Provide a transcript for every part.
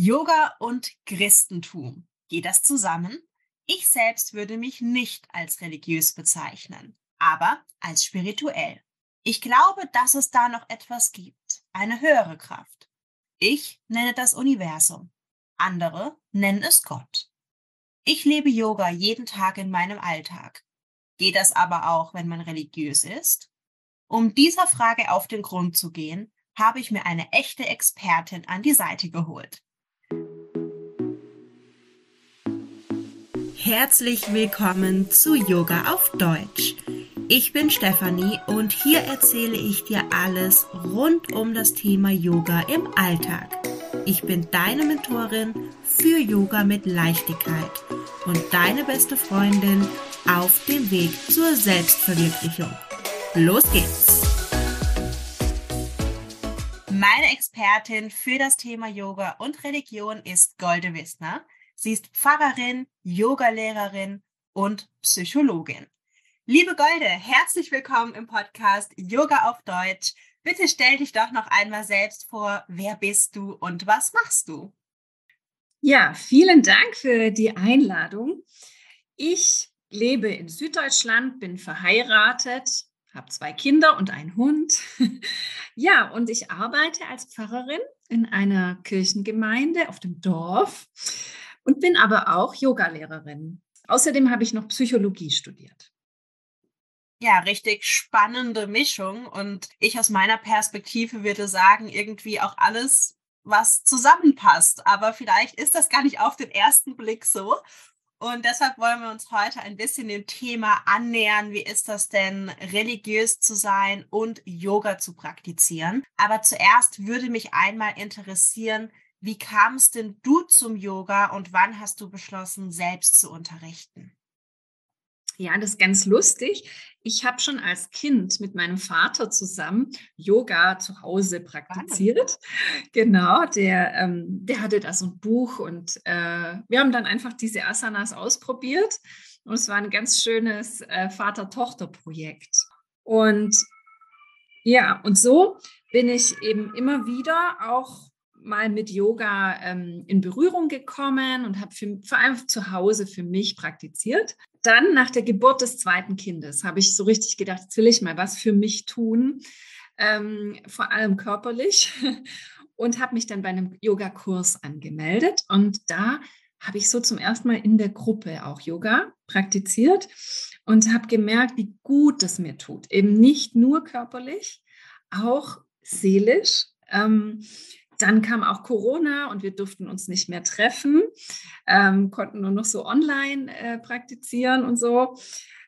Yoga und Christentum. Geht das zusammen? Ich selbst würde mich nicht als religiös bezeichnen, aber als spirituell. Ich glaube, dass es da noch etwas gibt, eine höhere Kraft. Ich nenne das Universum. Andere nennen es Gott. Ich lebe Yoga jeden Tag in meinem Alltag. Geht das aber auch, wenn man religiös ist? Um dieser Frage auf den Grund zu gehen, habe ich mir eine echte Expertin an die Seite geholt. Herzlich willkommen zu Yoga auf Deutsch. Ich bin Stefanie und hier erzähle ich dir alles rund um das Thema Yoga im Alltag. Ich bin deine Mentorin für Yoga mit Leichtigkeit und deine beste Freundin auf dem Weg zur Selbstverwirklichung. Los geht's! Meine Expertin für das Thema Yoga und Religion ist Golde Wissner. Sie ist Pfarrerin, Yogalehrerin und Psychologin. Liebe Golde, herzlich willkommen im Podcast Yoga auf Deutsch. Bitte stell dich doch noch einmal selbst vor. Wer bist du und was machst du? Ja, vielen Dank für die Einladung. Ich lebe in Süddeutschland, bin verheiratet, habe zwei Kinder und einen Hund. ja, und ich arbeite als Pfarrerin in einer Kirchengemeinde auf dem Dorf und bin aber auch Yogalehrerin. Außerdem habe ich noch Psychologie studiert. Ja, richtig spannende Mischung. Und ich aus meiner Perspektive würde sagen, irgendwie auch alles, was zusammenpasst. Aber vielleicht ist das gar nicht auf den ersten Blick so. Und deshalb wollen wir uns heute ein bisschen dem Thema annähern. Wie ist das denn, religiös zu sein und Yoga zu praktizieren? Aber zuerst würde mich einmal interessieren, wie kamst denn du zum Yoga und wann hast du beschlossen, selbst zu unterrichten? Ja, das ist ganz lustig. Ich habe schon als Kind mit meinem Vater zusammen Yoga zu Hause praktiziert. Genau, der, ähm, der hatte da so ein Buch und äh, wir haben dann einfach diese Asanas ausprobiert. Und es war ein ganz schönes äh, Vater-Tochter-Projekt. Und ja, und so bin ich eben immer wieder auch mal mit Yoga ähm, in Berührung gekommen und habe vor allem zu Hause für mich praktiziert. Dann nach der Geburt des zweiten Kindes habe ich so richtig gedacht, jetzt will ich mal was für mich tun, ähm, vor allem körperlich und habe mich dann bei einem Yogakurs angemeldet und da habe ich so zum ersten Mal in der Gruppe auch Yoga praktiziert und habe gemerkt, wie gut das mir tut. Eben nicht nur körperlich, auch seelisch. Ähm, dann kam auch Corona und wir durften uns nicht mehr treffen, ähm, konnten nur noch so online äh, praktizieren und so.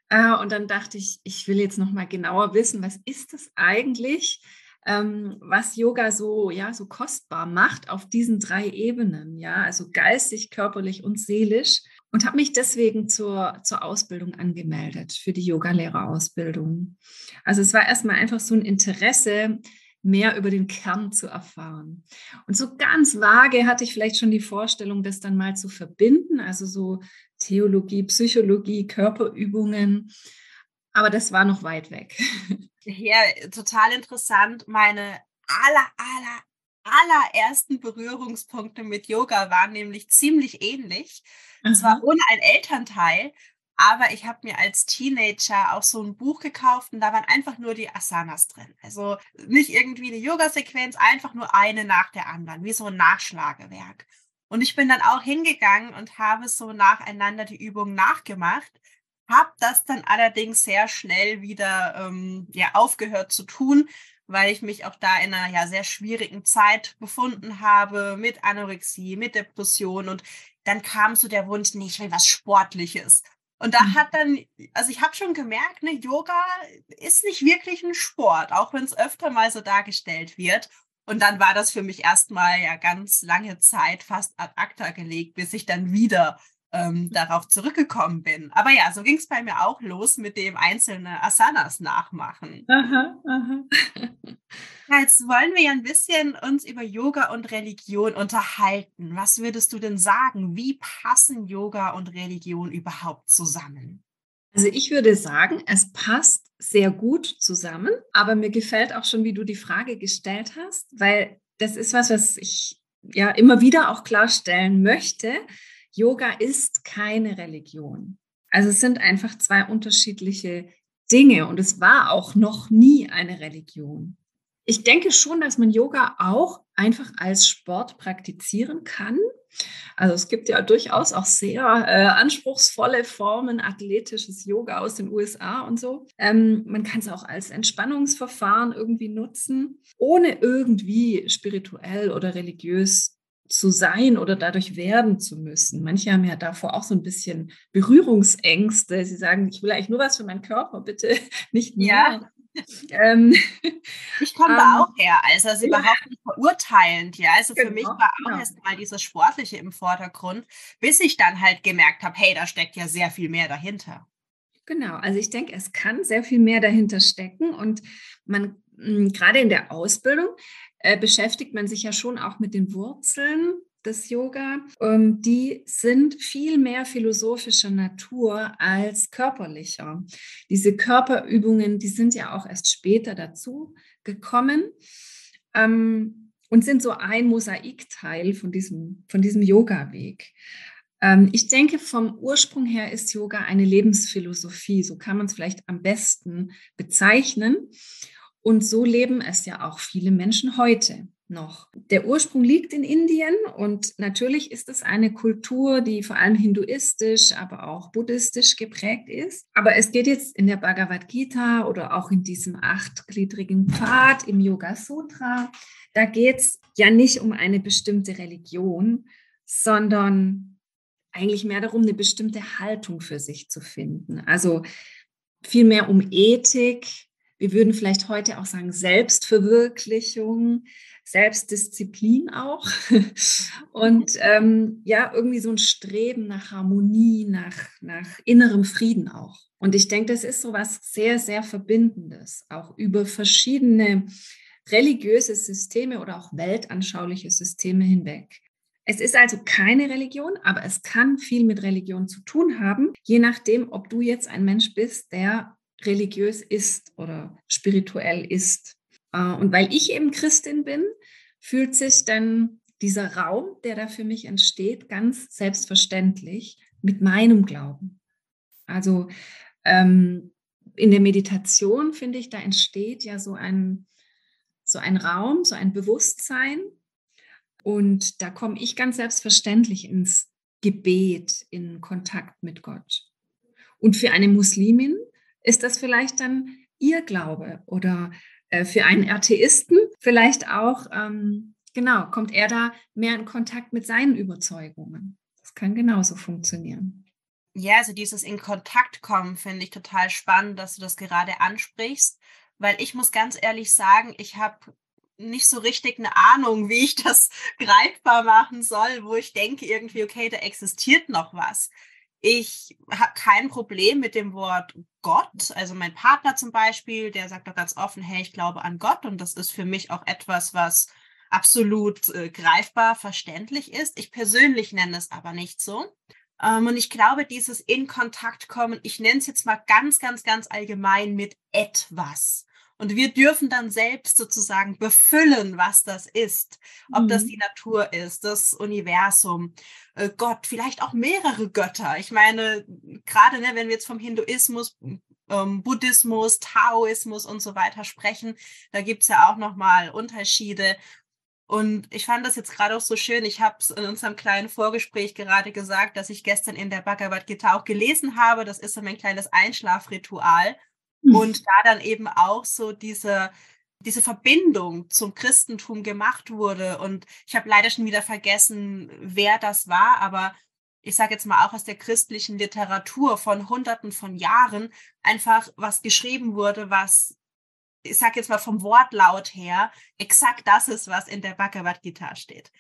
Äh, und dann dachte ich, ich will jetzt noch mal genauer wissen, was ist das eigentlich, ähm, was Yoga so ja so kostbar macht auf diesen drei Ebenen, ja, also geistig, körperlich und seelisch. Und habe mich deswegen zur, zur Ausbildung angemeldet, für die Yogalehrerausbildung. Also es war erstmal einfach so ein Interesse, mehr über den Kern zu erfahren. Und so ganz vage hatte ich vielleicht schon die Vorstellung, das dann mal zu verbinden, also so Theologie, Psychologie, Körperübungen. Aber das war noch weit weg. Ja, total interessant. Meine aller, aller, allerersten Berührungspunkte mit Yoga waren nämlich ziemlich ähnlich. Und zwar ohne ein Elternteil. Aber ich habe mir als Teenager auch so ein Buch gekauft und da waren einfach nur die Asanas drin. Also nicht irgendwie eine Yoga-Sequenz, einfach nur eine nach der anderen, wie so ein Nachschlagewerk. Und ich bin dann auch hingegangen und habe so nacheinander die Übungen nachgemacht, habe das dann allerdings sehr schnell wieder ähm, ja, aufgehört zu tun, weil ich mich auch da in einer ja sehr schwierigen Zeit befunden habe mit Anorexie, mit Depression und dann kam so der Wunsch, nee, ich will was Sportliches. Und da mhm. hat dann, also ich habe schon gemerkt, ne, Yoga ist nicht wirklich ein Sport, auch wenn es öfter mal so dargestellt wird. Und dann war das für mich erstmal ja ganz lange Zeit fast ad acta gelegt, bis ich dann wieder ähm, darauf zurückgekommen bin. Aber ja, so ging es bei mir auch los mit dem einzelne Asanas nachmachen. Aha, aha. Jetzt wollen wir ja ein bisschen uns über Yoga und Religion unterhalten. Was würdest du denn sagen? Wie passen Yoga und Religion überhaupt zusammen? Also ich würde sagen, es passt sehr gut zusammen, aber mir gefällt auch schon, wie du die Frage gestellt hast, weil das ist was, was ich ja immer wieder auch klarstellen möchte, Yoga ist keine Religion. Also es sind einfach zwei unterschiedliche Dinge und es war auch noch nie eine Religion. Ich denke schon, dass man Yoga auch einfach als Sport praktizieren kann. Also es gibt ja durchaus auch sehr äh, anspruchsvolle Formen, athletisches Yoga aus den USA und so. Ähm, man kann es auch als Entspannungsverfahren irgendwie nutzen, ohne irgendwie spirituell oder religiös zu sein oder dadurch werden zu müssen. Manche haben ja davor auch so ein bisschen Berührungsängste. Sie sagen, ich will eigentlich nur was für meinen Körper, bitte nicht mehr. Ja. ähm, ich komme da ähm, auch her, also, also überhaupt nicht verurteilend, ja. Also für genau, mich war auch genau. erst mal dieses Sportliche im Vordergrund, bis ich dann halt gemerkt habe, hey, da steckt ja sehr viel mehr dahinter. Genau, also ich denke, es kann sehr viel mehr dahinter stecken und man hm, gerade in der Ausbildung äh, beschäftigt man sich ja schon auch mit den Wurzeln des Yoga. Ähm, die sind viel mehr philosophischer Natur als körperlicher. Diese Körperübungen, die sind ja auch erst später dazu gekommen ähm, und sind so ein Mosaikteil von diesem, von diesem Yoga-Weg. Ähm, ich denke, vom Ursprung her ist Yoga eine Lebensphilosophie. So kann man es vielleicht am besten bezeichnen. Und so leben es ja auch viele Menschen heute noch. Der Ursprung liegt in Indien und natürlich ist es eine Kultur, die vor allem hinduistisch, aber auch buddhistisch geprägt ist. Aber es geht jetzt in der Bhagavad Gita oder auch in diesem achtgliedrigen Pfad im Yoga Sutra, da geht es ja nicht um eine bestimmte Religion, sondern eigentlich mehr darum, eine bestimmte Haltung für sich zu finden. Also vielmehr um Ethik, wir würden vielleicht heute auch sagen Selbstverwirklichung, Selbstdisziplin auch und ähm, ja, irgendwie so ein Streben nach Harmonie, nach, nach innerem Frieden auch. Und ich denke, das ist so was sehr, sehr Verbindendes, auch über verschiedene religiöse Systeme oder auch weltanschauliche Systeme hinweg. Es ist also keine Religion, aber es kann viel mit Religion zu tun haben, je nachdem, ob du jetzt ein Mensch bist, der religiös ist oder spirituell ist. Äh, und weil ich eben Christin bin, fühlt sich dann dieser Raum, der da für mich entsteht, ganz selbstverständlich mit meinem Glauben. Also ähm, in der Meditation, finde ich, da entsteht ja so ein, so ein Raum, so ein Bewusstsein. Und da komme ich ganz selbstverständlich ins Gebet, in Kontakt mit Gott. Und für eine Muslimin ist das vielleicht dann ihr Glaube oder äh, für einen Atheisten vielleicht auch, ähm, genau, kommt er da mehr in Kontakt mit seinen Überzeugungen. Das kann genauso funktionieren. Ja, also dieses in Kontakt kommen finde ich total spannend, dass du das gerade ansprichst, weil ich muss ganz ehrlich sagen, ich habe nicht so richtig eine Ahnung, wie ich das greifbar machen soll, wo ich denke irgendwie, okay, da existiert noch was. Ich habe kein Problem mit dem Wort Gott. Also mein Partner zum Beispiel, der sagt doch ganz offen, hey, ich glaube an Gott. Und das ist für mich auch etwas, was absolut äh, greifbar, verständlich ist. Ich persönlich nenne es aber nicht so. Ähm, und ich glaube, dieses in Kontakt kommen, ich nenne es jetzt mal ganz, ganz, ganz allgemein mit etwas. Und wir dürfen dann selbst sozusagen befüllen, was das ist. Ob mhm. das die Natur ist, das Universum, äh, Gott, vielleicht auch mehrere Götter. Ich meine, gerade ne, wenn wir jetzt vom Hinduismus, ähm, Buddhismus, Taoismus und so weiter sprechen, da gibt es ja auch nochmal Unterschiede. Und ich fand das jetzt gerade auch so schön. Ich habe es in unserem kleinen Vorgespräch gerade gesagt, dass ich gestern in der Bhagavad Gita auch gelesen habe. Das ist so mein kleines Einschlafritual. Mhm. Und da dann eben auch so diese, diese Verbindung zum Christentum gemacht wurde. Und ich habe leider schon wieder vergessen, wer das war, aber ich sage jetzt mal auch aus der christlichen Literatur von Hunderten von Jahren einfach was geschrieben wurde, was ich sage jetzt mal vom Wortlaut her exakt das ist, was in der Bhagavad Gita steht.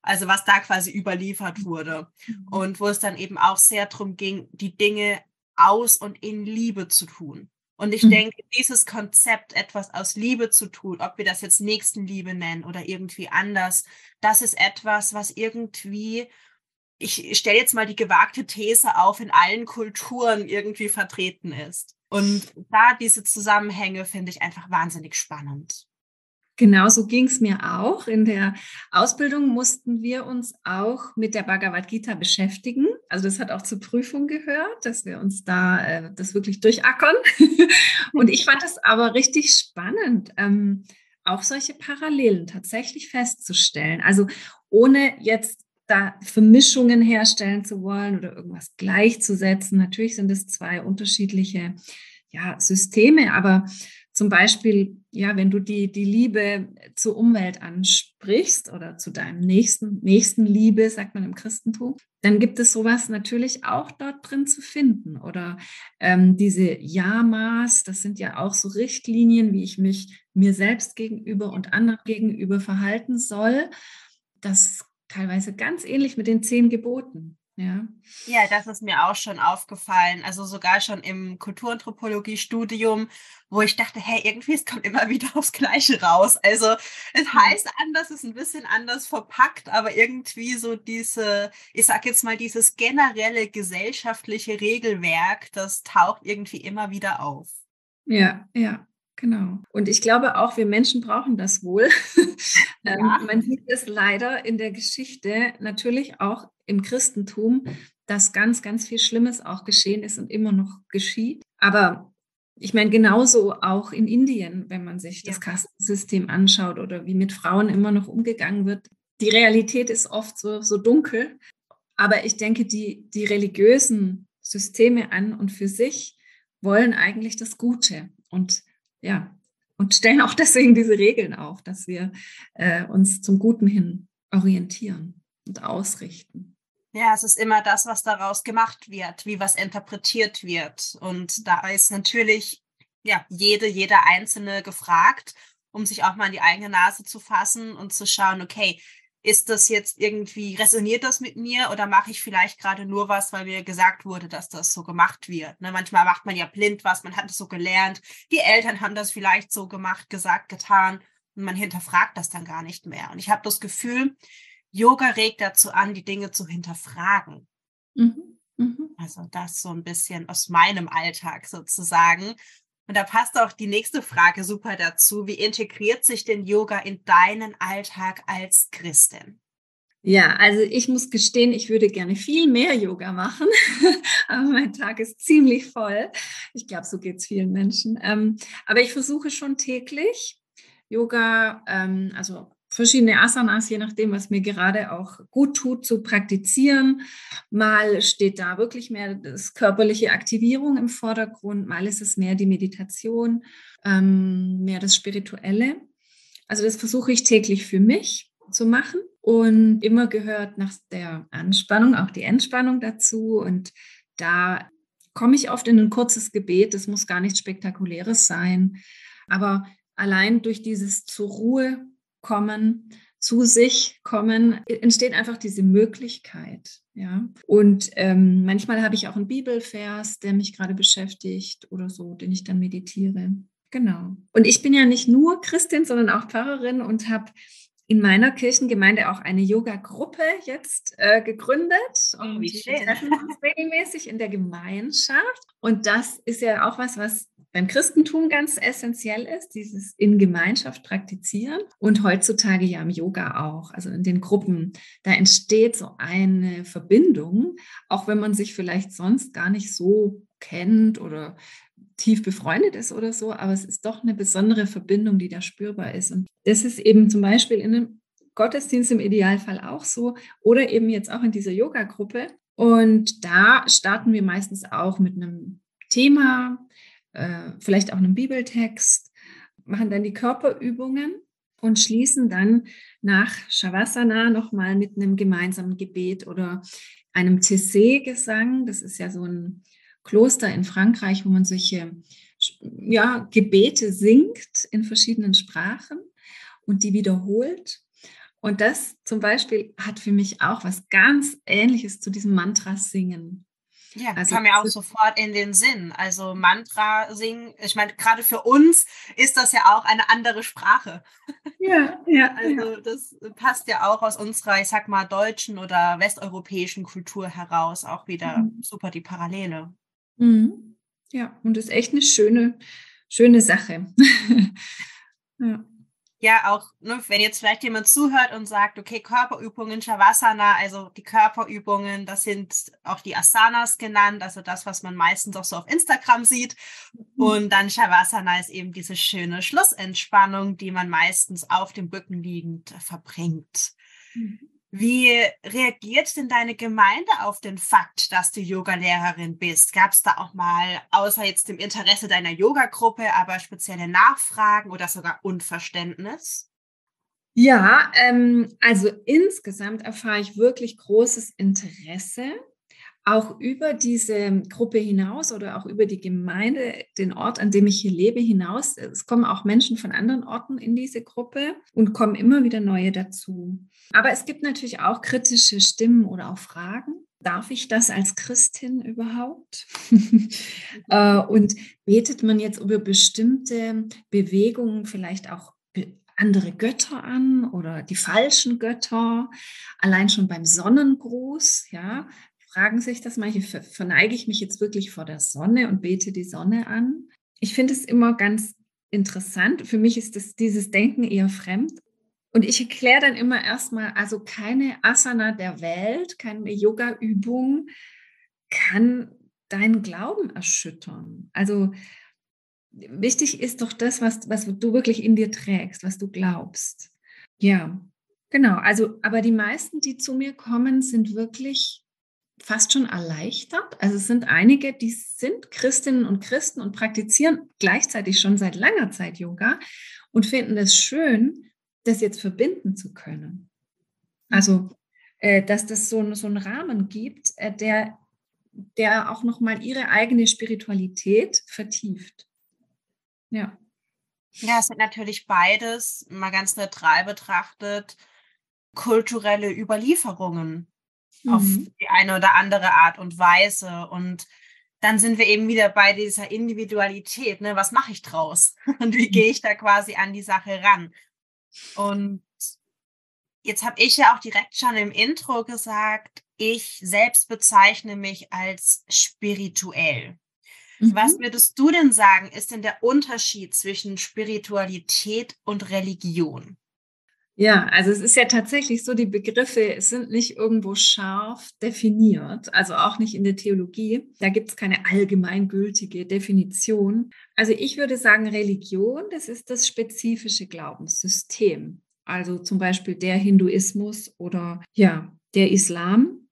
Also was da quasi überliefert wurde. Mhm. Und wo es dann eben auch sehr darum ging, die Dinge aus und in Liebe zu tun. Und ich mhm. denke, dieses Konzept, etwas aus Liebe zu tun, ob wir das jetzt Nächstenliebe nennen oder irgendwie anders, das ist etwas, was irgendwie, ich stelle jetzt mal die gewagte These auf, in allen Kulturen irgendwie vertreten ist. Und da diese Zusammenhänge finde ich einfach wahnsinnig spannend. Genauso ging es mir auch. In der Ausbildung mussten wir uns auch mit der Bhagavad Gita beschäftigen. Also das hat auch zur Prüfung gehört, dass wir uns da äh, das wirklich durchackern. Und ich fand es aber richtig spannend, ähm, auch solche Parallelen tatsächlich festzustellen. Also ohne jetzt da Vermischungen herstellen zu wollen oder irgendwas gleichzusetzen. Natürlich sind es zwei unterschiedliche ja, Systeme, aber zum Beispiel, ja, wenn du die, die Liebe zur Umwelt ansprichst oder zu deinem nächsten, nächsten Liebe, sagt man im Christentum, dann gibt es sowas natürlich auch dort drin zu finden. Oder ähm, diese Ja-Maß, das sind ja auch so Richtlinien, wie ich mich mir selbst gegenüber und anderen gegenüber verhalten soll. Das teilweise ganz ähnlich mit den zehn Geboten. Ja. ja, das ist mir auch schon aufgefallen. Also sogar schon im Kulturanthropologie-Studium, wo ich dachte, hey, irgendwie es kommt immer wieder aufs Gleiche raus. Also es hm. heißt anders, es ist ein bisschen anders verpackt, aber irgendwie so diese, ich sag jetzt mal, dieses generelle gesellschaftliche Regelwerk, das taucht irgendwie immer wieder auf. Ja, ja. Genau. Und ich glaube auch, wir Menschen brauchen das wohl. Ähm, ja. man sieht es leider in der Geschichte, natürlich auch im Christentum, dass ganz, ganz viel Schlimmes auch geschehen ist und immer noch geschieht. Aber ich meine, genauso auch in Indien, wenn man sich das Kastensystem anschaut oder wie mit Frauen immer noch umgegangen wird. Die Realität ist oft so, so dunkel. Aber ich denke, die, die religiösen Systeme an und für sich wollen eigentlich das Gute. Und ja, und stellen auch deswegen diese Regeln auf, dass wir äh, uns zum Guten hin orientieren und ausrichten. Ja, es ist immer das, was daraus gemacht wird, wie was interpretiert wird. Und da ist natürlich ja jede, jeder Einzelne gefragt, um sich auch mal in die eigene Nase zu fassen und zu schauen, okay, ist das jetzt irgendwie, resoniert das mit mir oder mache ich vielleicht gerade nur was, weil mir gesagt wurde, dass das so gemacht wird? Ne? Manchmal macht man ja blind was, man hat es so gelernt, die Eltern haben das vielleicht so gemacht, gesagt, getan und man hinterfragt das dann gar nicht mehr. Und ich habe das Gefühl, Yoga regt dazu an, die Dinge zu hinterfragen. Mhm. Mhm. Also das so ein bisschen aus meinem Alltag sozusagen. Und da passt auch die nächste Frage super dazu. Wie integriert sich denn Yoga in deinen Alltag als Christin? Ja, also ich muss gestehen, ich würde gerne viel mehr Yoga machen, aber mein Tag ist ziemlich voll. Ich glaube, so geht es vielen Menschen. Ähm, aber ich versuche schon täglich Yoga, ähm, also verschiedene Asanas, je nachdem, was mir gerade auch gut tut, zu praktizieren. Mal steht da wirklich mehr das körperliche Aktivierung im Vordergrund, mal ist es mehr die Meditation, ähm, mehr das Spirituelle. Also das versuche ich täglich für mich zu machen und immer gehört nach der Anspannung auch die Entspannung dazu und da komme ich oft in ein kurzes Gebet, das muss gar nichts Spektakuläres sein, aber allein durch dieses zur Ruhe kommen, zu sich kommen, entsteht einfach diese Möglichkeit. Ja, und ähm, manchmal habe ich auch einen Bibelvers, der mich gerade beschäftigt oder so, den ich dann meditiere. Genau. Und ich bin ja nicht nur Christin, sondern auch Pfarrerin und habe in meiner Kirchengemeinde auch eine Yoga-Gruppe jetzt äh, gegründet. Oh, und wir treffen uns regelmäßig in der Gemeinschaft. Und das ist ja auch was, was beim Christentum ganz essentiell ist, dieses in Gemeinschaft praktizieren und heutzutage ja im Yoga auch, also in den Gruppen. Da entsteht so eine Verbindung, auch wenn man sich vielleicht sonst gar nicht so kennt oder tief befreundet ist oder so, aber es ist doch eine besondere Verbindung, die da spürbar ist. Und das ist eben zum Beispiel in einem Gottesdienst im Idealfall auch so oder eben jetzt auch in dieser Yoga-Gruppe. Und da starten wir meistens auch mit einem Thema, äh, vielleicht auch einen Bibeltext, machen dann die Körperübungen und schließen dann nach Shavasana nochmal mit einem gemeinsamen Gebet oder einem Tessé-Gesang. Das ist ja so ein Kloster in Frankreich, wo man solche ja, Gebete singt in verschiedenen Sprachen und die wiederholt. Und das zum Beispiel hat für mich auch was ganz Ähnliches zu diesem Mantra singen. Ja, also, kam mir auch sofort in den Sinn. Also Mantra singen, ich meine, gerade für uns ist das ja auch eine andere Sprache. Ja, ja. Also ja. das passt ja auch aus unserer, ich sag mal, deutschen oder westeuropäischen Kultur heraus auch wieder mhm. super die Parallele. Mhm. Ja, und ist echt eine schöne, schöne Sache. ja. ja auch, ne, wenn jetzt vielleicht jemand zuhört und sagt, okay, Körperübungen, Shavasana, also die Körperübungen, das sind auch die Asanas genannt, also das, was man meistens auch so auf Instagram sieht. Mhm. Und dann Shavasana ist eben diese schöne Schlussentspannung, die man meistens auf dem Rücken liegend verbringt. Mhm. Wie reagiert denn deine Gemeinde auf den Fakt, dass du Yogalehrerin bist? Gab es da auch mal, außer jetzt dem Interesse deiner Yogagruppe, aber spezielle Nachfragen oder sogar Unverständnis? Ja, ähm, also insgesamt erfahre ich wirklich großes Interesse auch über diese Gruppe hinaus oder auch über die Gemeinde, den Ort, an dem ich hier lebe, hinaus. Es kommen auch Menschen von anderen Orten in diese Gruppe und kommen immer wieder neue dazu. Aber es gibt natürlich auch kritische Stimmen oder auch Fragen. Darf ich das als Christin überhaupt? Äh, und betet man jetzt über bestimmte Bewegungen vielleicht auch andere Götter an oder die falschen Götter, allein schon beim Sonnengruß, ja, fragen sich das manche, verneige ich mich jetzt wirklich vor der Sonne und bete die Sonne an? Ich finde es immer ganz interessant. Für mich ist das, dieses Denken eher fremd. Und ich erkläre dann immer erstmal, also keine Asana der Welt, keine Yoga-Übung kann deinen Glauben erschüttern. Also wichtig ist doch das, was, was du wirklich in dir trägst, was du glaubst. Ja, genau. Also, aber die meisten, die zu mir kommen, sind wirklich fast schon erleichtert. Also es sind einige, die sind Christinnen und Christen und praktizieren gleichzeitig schon seit langer Zeit Yoga und finden es schön, das jetzt verbinden zu können. Also, äh, dass das so, so einen Rahmen gibt, äh, der, der auch nochmal ihre eigene Spiritualität vertieft. Ja. Ja, es sind natürlich beides, mal ganz neutral betrachtet, kulturelle Überlieferungen mhm. auf die eine oder andere Art und Weise. Und dann sind wir eben wieder bei dieser Individualität. Ne? Was mache ich draus? Und wie gehe ich da quasi an die Sache ran? Und jetzt habe ich ja auch direkt schon im Intro gesagt, ich selbst bezeichne mich als spirituell. Mhm. Was würdest du denn sagen, ist denn der Unterschied zwischen Spiritualität und Religion? Ja, also es ist ja tatsächlich so, die Begriffe sind nicht irgendwo scharf definiert, also auch nicht in der Theologie. Da gibt es keine allgemeingültige Definition. Also ich würde sagen, Religion, das ist das spezifische Glaubenssystem. Also zum Beispiel der Hinduismus oder ja, der Islam.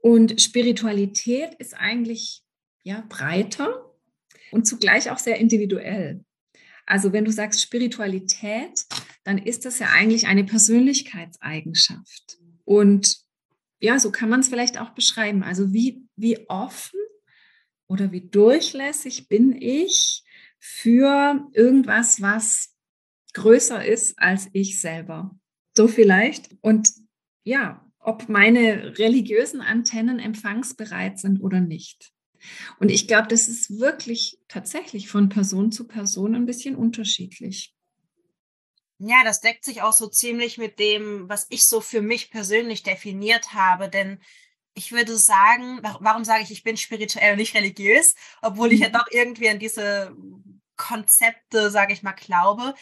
Und Spiritualität ist eigentlich ja breiter und zugleich auch sehr individuell. Also wenn du sagst Spiritualität, dann ist das ja eigentlich eine Persönlichkeitseigenschaft. Und ja, so kann man es vielleicht auch beschreiben. Also wie, wie offen oder wie durchlässig bin ich für irgendwas, was größer ist als ich selber. So vielleicht. Und ja, ob meine religiösen Antennen empfangsbereit sind oder nicht. Und ich glaube, das ist wirklich tatsächlich von Person zu Person ein bisschen unterschiedlich. Ja, das deckt sich auch so ziemlich mit dem, was ich so für mich persönlich definiert habe. Denn ich würde sagen, warum sage ich, ich bin spirituell und nicht religiös, obwohl ich ja mhm. doch irgendwie an diese Konzepte, sage ich mal, glaube.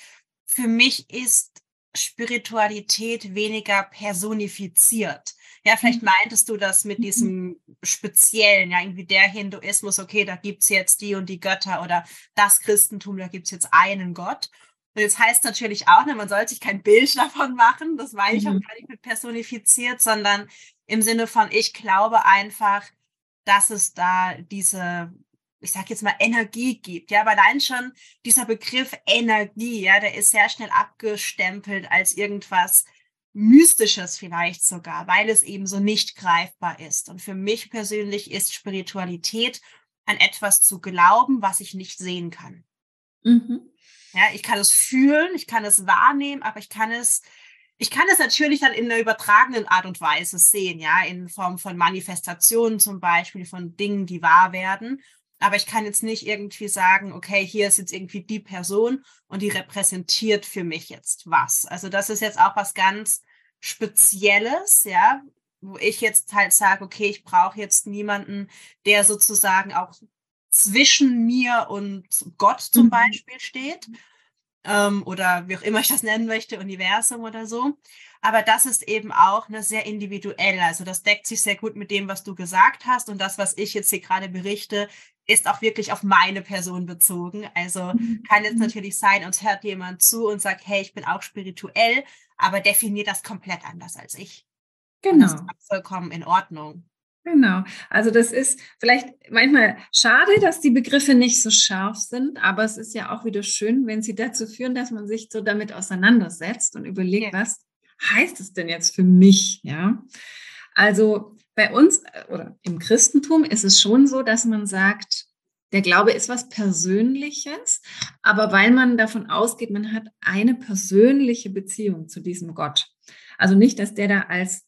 Für mich ist Spiritualität weniger personifiziert. Ja, vielleicht mhm. meintest du das mit mhm. diesem speziellen, ja, irgendwie der Hinduismus, okay, da gibt's jetzt die und die Götter oder das Christentum, da gibt's jetzt einen Gott. Und jetzt heißt natürlich auch, ne, man soll sich kein Bild davon machen, das meine ich mhm. auch gar nicht mit personifiziert, sondern im Sinne von, ich glaube einfach, dass es da diese, ich sage jetzt mal, Energie gibt. Ja, aber allein schon dieser Begriff Energie, ja, der ist sehr schnell abgestempelt als irgendwas Mystisches vielleicht sogar, weil es eben so nicht greifbar ist. Und für mich persönlich ist Spiritualität an etwas zu glauben, was ich nicht sehen kann. Mhm. Ja, ich kann es fühlen, ich kann es wahrnehmen, aber ich kann es, ich kann es natürlich dann in einer übertragenen Art und Weise sehen, ja, in Form von Manifestationen zum Beispiel, von Dingen, die wahr werden. Aber ich kann jetzt nicht irgendwie sagen, okay, hier ist jetzt irgendwie die Person und die repräsentiert für mich jetzt was. Also das ist jetzt auch was ganz Spezielles, ja, wo ich jetzt halt sage, okay, ich brauche jetzt niemanden, der sozusagen auch zwischen mir und Gott zum mhm. Beispiel steht. ähm, oder wie auch immer ich das nennen möchte, Universum oder so. Aber das ist eben auch eine sehr individuell. Also das deckt sich sehr gut mit dem, was du gesagt hast. Und das, was ich jetzt hier gerade berichte, ist auch wirklich auf meine Person bezogen. Also mhm. kann jetzt mhm. natürlich sein, uns hört jemand zu und sagt, hey, ich bin auch spirituell, aber definiert das komplett anders als ich. Genau. Das ist vollkommen in Ordnung. Genau. Also das ist vielleicht manchmal schade, dass die Begriffe nicht so scharf sind, aber es ist ja auch wieder schön, wenn sie dazu führen, dass man sich so damit auseinandersetzt und überlegt, ja. was heißt es denn jetzt für mich? Ja. Also bei uns äh, oder im Christentum ist es schon so, dass man sagt, der Glaube ist was Persönliches, aber weil man davon ausgeht, man hat eine persönliche Beziehung zu diesem Gott. Also nicht, dass der da als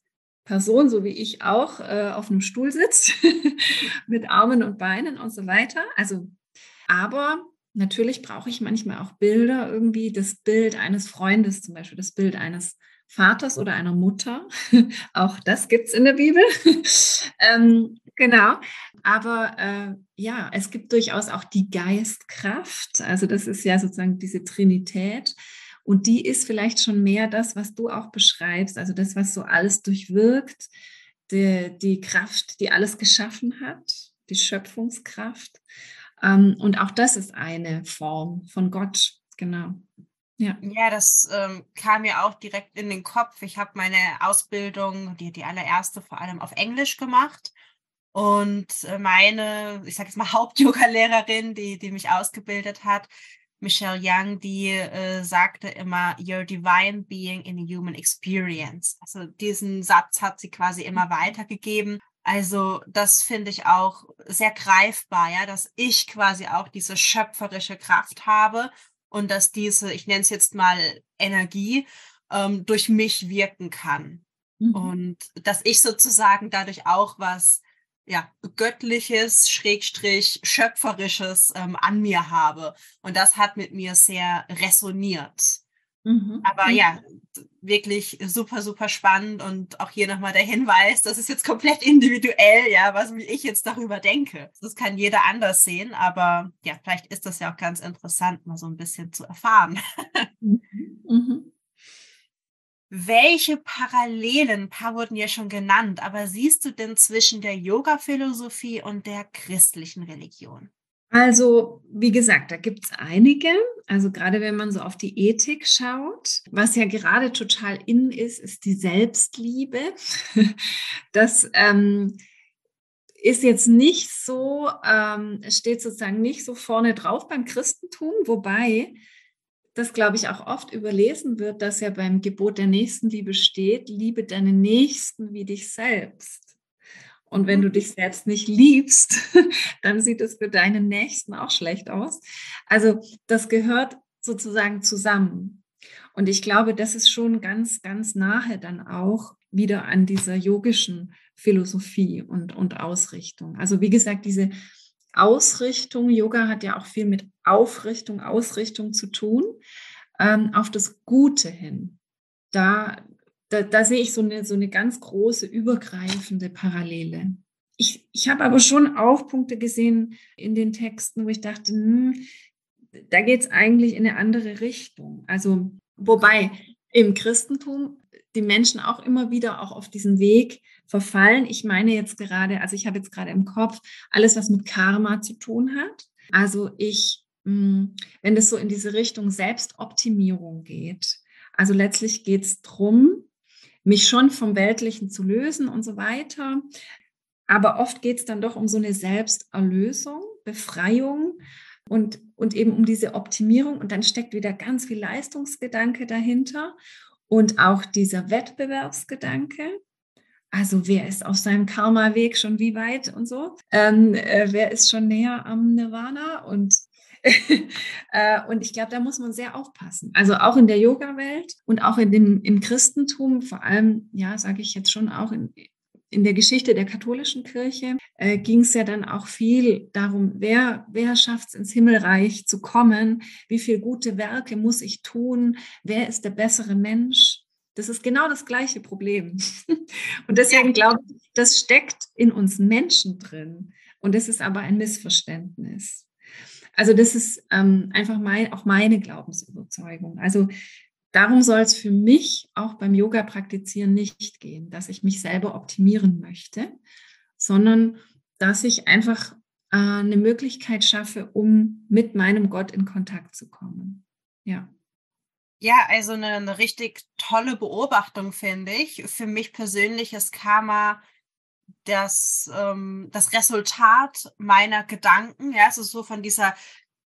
Person, so wie ich auch, äh, auf einem Stuhl sitzt, mit Armen und Beinen und so weiter. Also, aber natürlich brauche ich manchmal auch Bilder, irgendwie das Bild eines Freundes, zum Beispiel das Bild eines Vaters oder einer Mutter. Auch das gibt es in der Bibel. ähm, genau. Aber äh, ja, es gibt durchaus auch die Geistkraft. Also das ist ja sozusagen diese Trinität. Und die ist vielleicht schon mehr das, was du auch beschreibst. Also das, was so alles durchwirkt. Die, die Kraft, die alles geschaffen hat. Die Schöpfungskraft. Ähm, und auch das ist eine Form von Gott. Genau. Ja, ja das ähm, kam mir auch direkt in den Kopf. Ich habe meine Ausbildung, die, die allererste vor allem auf Englisch gemacht. Und äh, meine, ich sage jetzt mal Haupt-Yoga-Lehrerin, die, die mich ausgebildet hat, Michelle Young, die äh, sagte immer, You're divine being in a human experience. Also diesen Satz hat sie quasi immer mhm. weitergegeben. Also das finde ich auch sehr greifbar, ja, dass ich quasi auch diese schöpferische Kraft habe und dass diese, ich nenne es jetzt mal Energie, ähm, durch mich wirken kann. Mhm. Und dass ich sozusagen dadurch auch was ja, göttliches, schrägstrich, schöpferisches ähm, an mir habe. Und das hat mit mir sehr resoniert. Mhm. Aber mhm. ja, wirklich super, super spannend und auch hier nochmal der Hinweis, das ist jetzt komplett individuell, ja, was ich jetzt darüber denke. Das kann jeder anders sehen, aber ja, vielleicht ist das ja auch ganz interessant, mal so ein bisschen zu erfahren. Mhm. mhm. Welche Parallelen, ein paar wurden ja schon genannt, aber siehst du denn zwischen der Yoga-Philosophie und der christlichen Religion? Also, wie gesagt, da gibt es einige. Also gerade wenn man so auf die Ethik schaut, was ja gerade total in ist, ist die Selbstliebe. Das ähm, ist jetzt nicht so, ähm, steht sozusagen nicht so vorne drauf beim Christentum, wobei das, glaube ich, auch oft überlesen wird, dass ja beim Gebot der Nächstenliebe steht, liebe deine Nächsten wie dich selbst. Und wenn du mhm. dich selbst nicht liebst, dann sieht es für deinen Nächsten auch schlecht aus. Also das gehört sozusagen zusammen. Und ich glaube, das ist schon ganz, ganz nahe dann auch wieder an dieser yogischen Philosophie und, und Ausrichtung. Also wie gesagt, diese Ausrichtung, Yoga hat ja auch viel mit Aufrichtung, Ausrichtung zu tun, ähm, auf das Gute hin. Da, da, da sehe ich so eine, so eine ganz große übergreifende Parallele. Ich, ich habe aber schon auch Punkte gesehen in den Texten, wo ich dachte, hm, da geht es eigentlich in eine andere Richtung. Also, wobei im Christentum die Menschen auch immer wieder auch auf diesen Weg verfallen. Ich meine jetzt gerade, also ich habe jetzt gerade im Kopf alles, was mit Karma zu tun hat. Also ich, hm, wenn es so in diese Richtung Selbstoptimierung geht, also letztlich geht es darum, mich schon vom Weltlichen zu lösen und so weiter. Aber oft geht es dann doch um so eine Selbsterlösung, Befreiung und, und eben um diese Optimierung. Und dann steckt wieder ganz viel Leistungsgedanke dahinter und auch dieser Wettbewerbsgedanke. Also wer ist auf seinem Karma-Weg schon wie weit und so? Ähm, äh, wer ist schon näher am Nirvana? Und äh, und ich glaube, da muss man sehr aufpassen. Also auch in der Yoga-Welt und auch in dem, im Christentum, vor allem, ja, sage ich jetzt schon auch in, in der Geschichte der katholischen Kirche äh, ging es ja dann auch viel darum, wer, wer schafft es ins Himmelreich zu kommen, wie viele gute Werke muss ich tun, wer ist der bessere Mensch. Das ist genau das gleiche Problem. Und deswegen glaube ich, das steckt in uns Menschen drin. Und das ist aber ein Missverständnis. Also das ist ähm, einfach mein, auch meine Glaubensüberzeugung. Also darum soll es für mich auch beim Yoga praktizieren nicht gehen, dass ich mich selber optimieren möchte, sondern dass ich einfach äh, eine Möglichkeit schaffe, um mit meinem Gott in Kontakt zu kommen. Ja. Ja, also eine, eine richtig tolle Beobachtung, finde ich. Für mich persönlich ist Karma das, ähm, das Resultat meiner Gedanken, ja, also so von dieser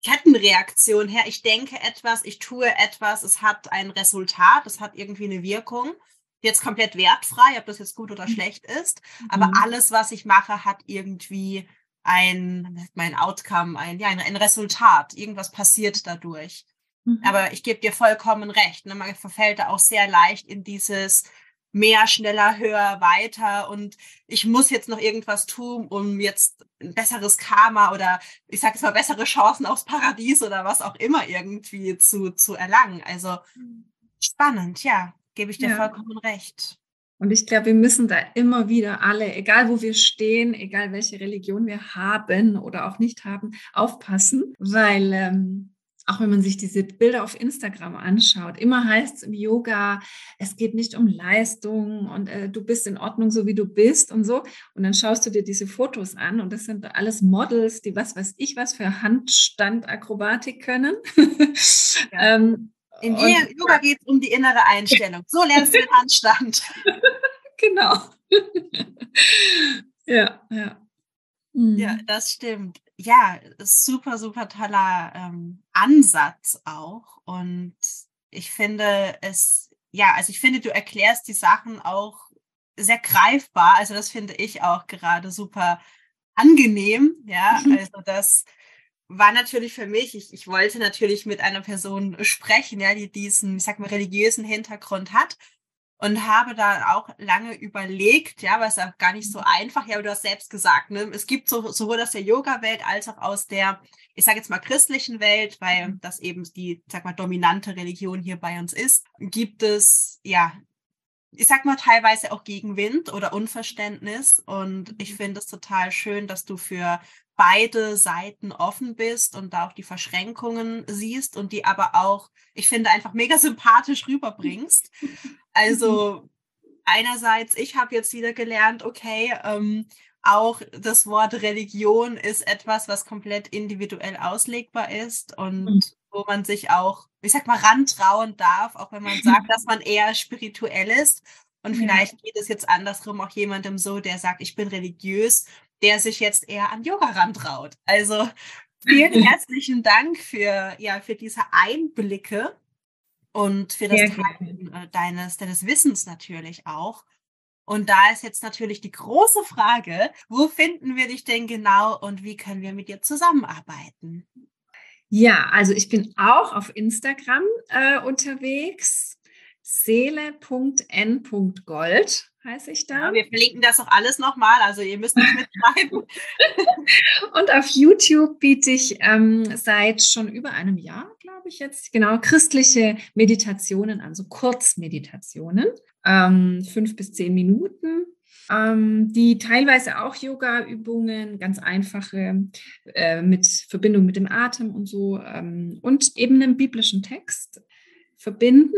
Kettenreaktion her. Ich denke etwas, ich tue etwas, es hat ein Resultat, es hat irgendwie eine Wirkung. Jetzt komplett wertfrei, ob das jetzt gut oder mhm. schlecht ist. Aber mhm. alles, was ich mache, hat irgendwie ein, mein Outcome, ein, ja, ein, ein Resultat. Irgendwas passiert dadurch. Mhm. Aber ich gebe dir vollkommen recht. Ne? Man verfällt da auch sehr leicht in dieses mehr, schneller, höher, weiter und ich muss jetzt noch irgendwas tun, um jetzt ein besseres Karma oder ich sage jetzt mal bessere Chancen aufs Paradies oder was auch immer irgendwie zu, zu erlangen. Also spannend, ja, gebe ich dir ja. vollkommen recht. Und ich glaube, wir müssen da immer wieder alle, egal wo wir stehen, egal welche Religion wir haben oder auch nicht haben, aufpassen, weil ähm, auch wenn man sich diese Bilder auf Instagram anschaut, immer heißt es im Yoga, es geht nicht um Leistung und äh, du bist in Ordnung, so wie du bist und so. Und dann schaust du dir diese Fotos an und das sind alles Models, die was weiß ich was für Handstandakrobatik können. Ja. ähm, in Yoga geht es um die innere Einstellung. So lernst du den Handstand. genau. ja, ja. Ja, mhm. das stimmt ja, super, super toller ähm, Ansatz auch. Und ich finde es, ja, also ich finde, du erklärst die Sachen auch sehr greifbar. Also das finde ich auch gerade super angenehm. Ja, mhm. also das war natürlich für mich, ich, ich wollte natürlich mit einer Person sprechen, ja, die diesen, ich sag mal, religiösen Hintergrund hat und habe da auch lange überlegt, ja, weil es ja gar nicht so einfach, ja, aber du hast selbst gesagt, ne, es gibt so, sowohl aus der Yoga-Welt als auch aus der, ich sage jetzt mal christlichen Welt, weil mhm. das eben die, sag mal, dominante Religion hier bei uns ist, gibt es, ja, ich sag mal teilweise auch Gegenwind oder Unverständnis und ich mhm. finde es total schön, dass du für beide Seiten offen bist und da auch die Verschränkungen siehst und die aber auch, ich finde, einfach mega sympathisch rüberbringst. Also einerseits, ich habe jetzt wieder gelernt, okay, ähm, auch das Wort Religion ist etwas, was komplett individuell auslegbar ist und mhm. wo man sich auch, ich sag mal, rantrauen darf, auch wenn man sagt, dass man eher spirituell ist. Und vielleicht geht es jetzt andersrum auch jemandem so, der sagt, ich bin religiös der sich jetzt eher an Yoga rantraut. Also vielen herzlichen Dank für, ja, für diese Einblicke und für das Teilen äh, deines, deines Wissens natürlich auch. Und da ist jetzt natürlich die große Frage, wo finden wir dich denn genau und wie können wir mit dir zusammenarbeiten? Ja, also ich bin auch auf Instagram äh, unterwegs, seele.n.gold heiße ich da. Ja, wir verlinken das auch alles nochmal, also ihr müsst nicht mitschreiben. und auf YouTube biete ich ähm, seit schon über einem Jahr, glaube ich jetzt, genau, christliche Meditationen an, so Kurzmeditationen, ähm, fünf bis zehn Minuten. Ähm, die teilweise auch Yoga-Übungen, ganz einfache, äh, mit Verbindung mit dem Atem und so, ähm, und eben einem biblischen Text verbinden.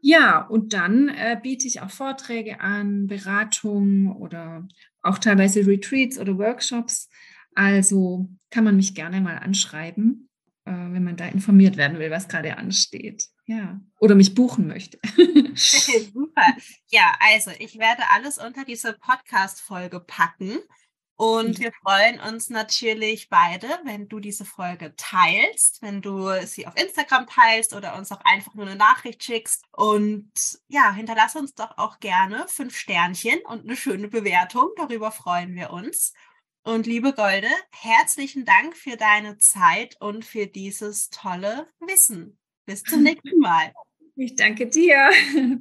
Ja, und dann äh, biete ich auch Vorträge an, Beratungen oder auch teilweise Retreats oder Workshops. Also kann man mich gerne mal anschreiben, äh, wenn man da informiert werden will, was gerade ansteht. Ja, oder mich buchen möchte. Super. Ja, also ich werde alles unter diese Podcast-Folge packen. Und wir freuen uns natürlich beide, wenn du diese Folge teilst, wenn du sie auf Instagram teilst oder uns auch einfach nur eine Nachricht schickst. Und ja, hinterlass uns doch auch gerne fünf Sternchen und eine schöne Bewertung. Darüber freuen wir uns. Und liebe Golde, herzlichen Dank für deine Zeit und für dieses tolle Wissen. Bis zum nächsten Mal. Ich danke dir.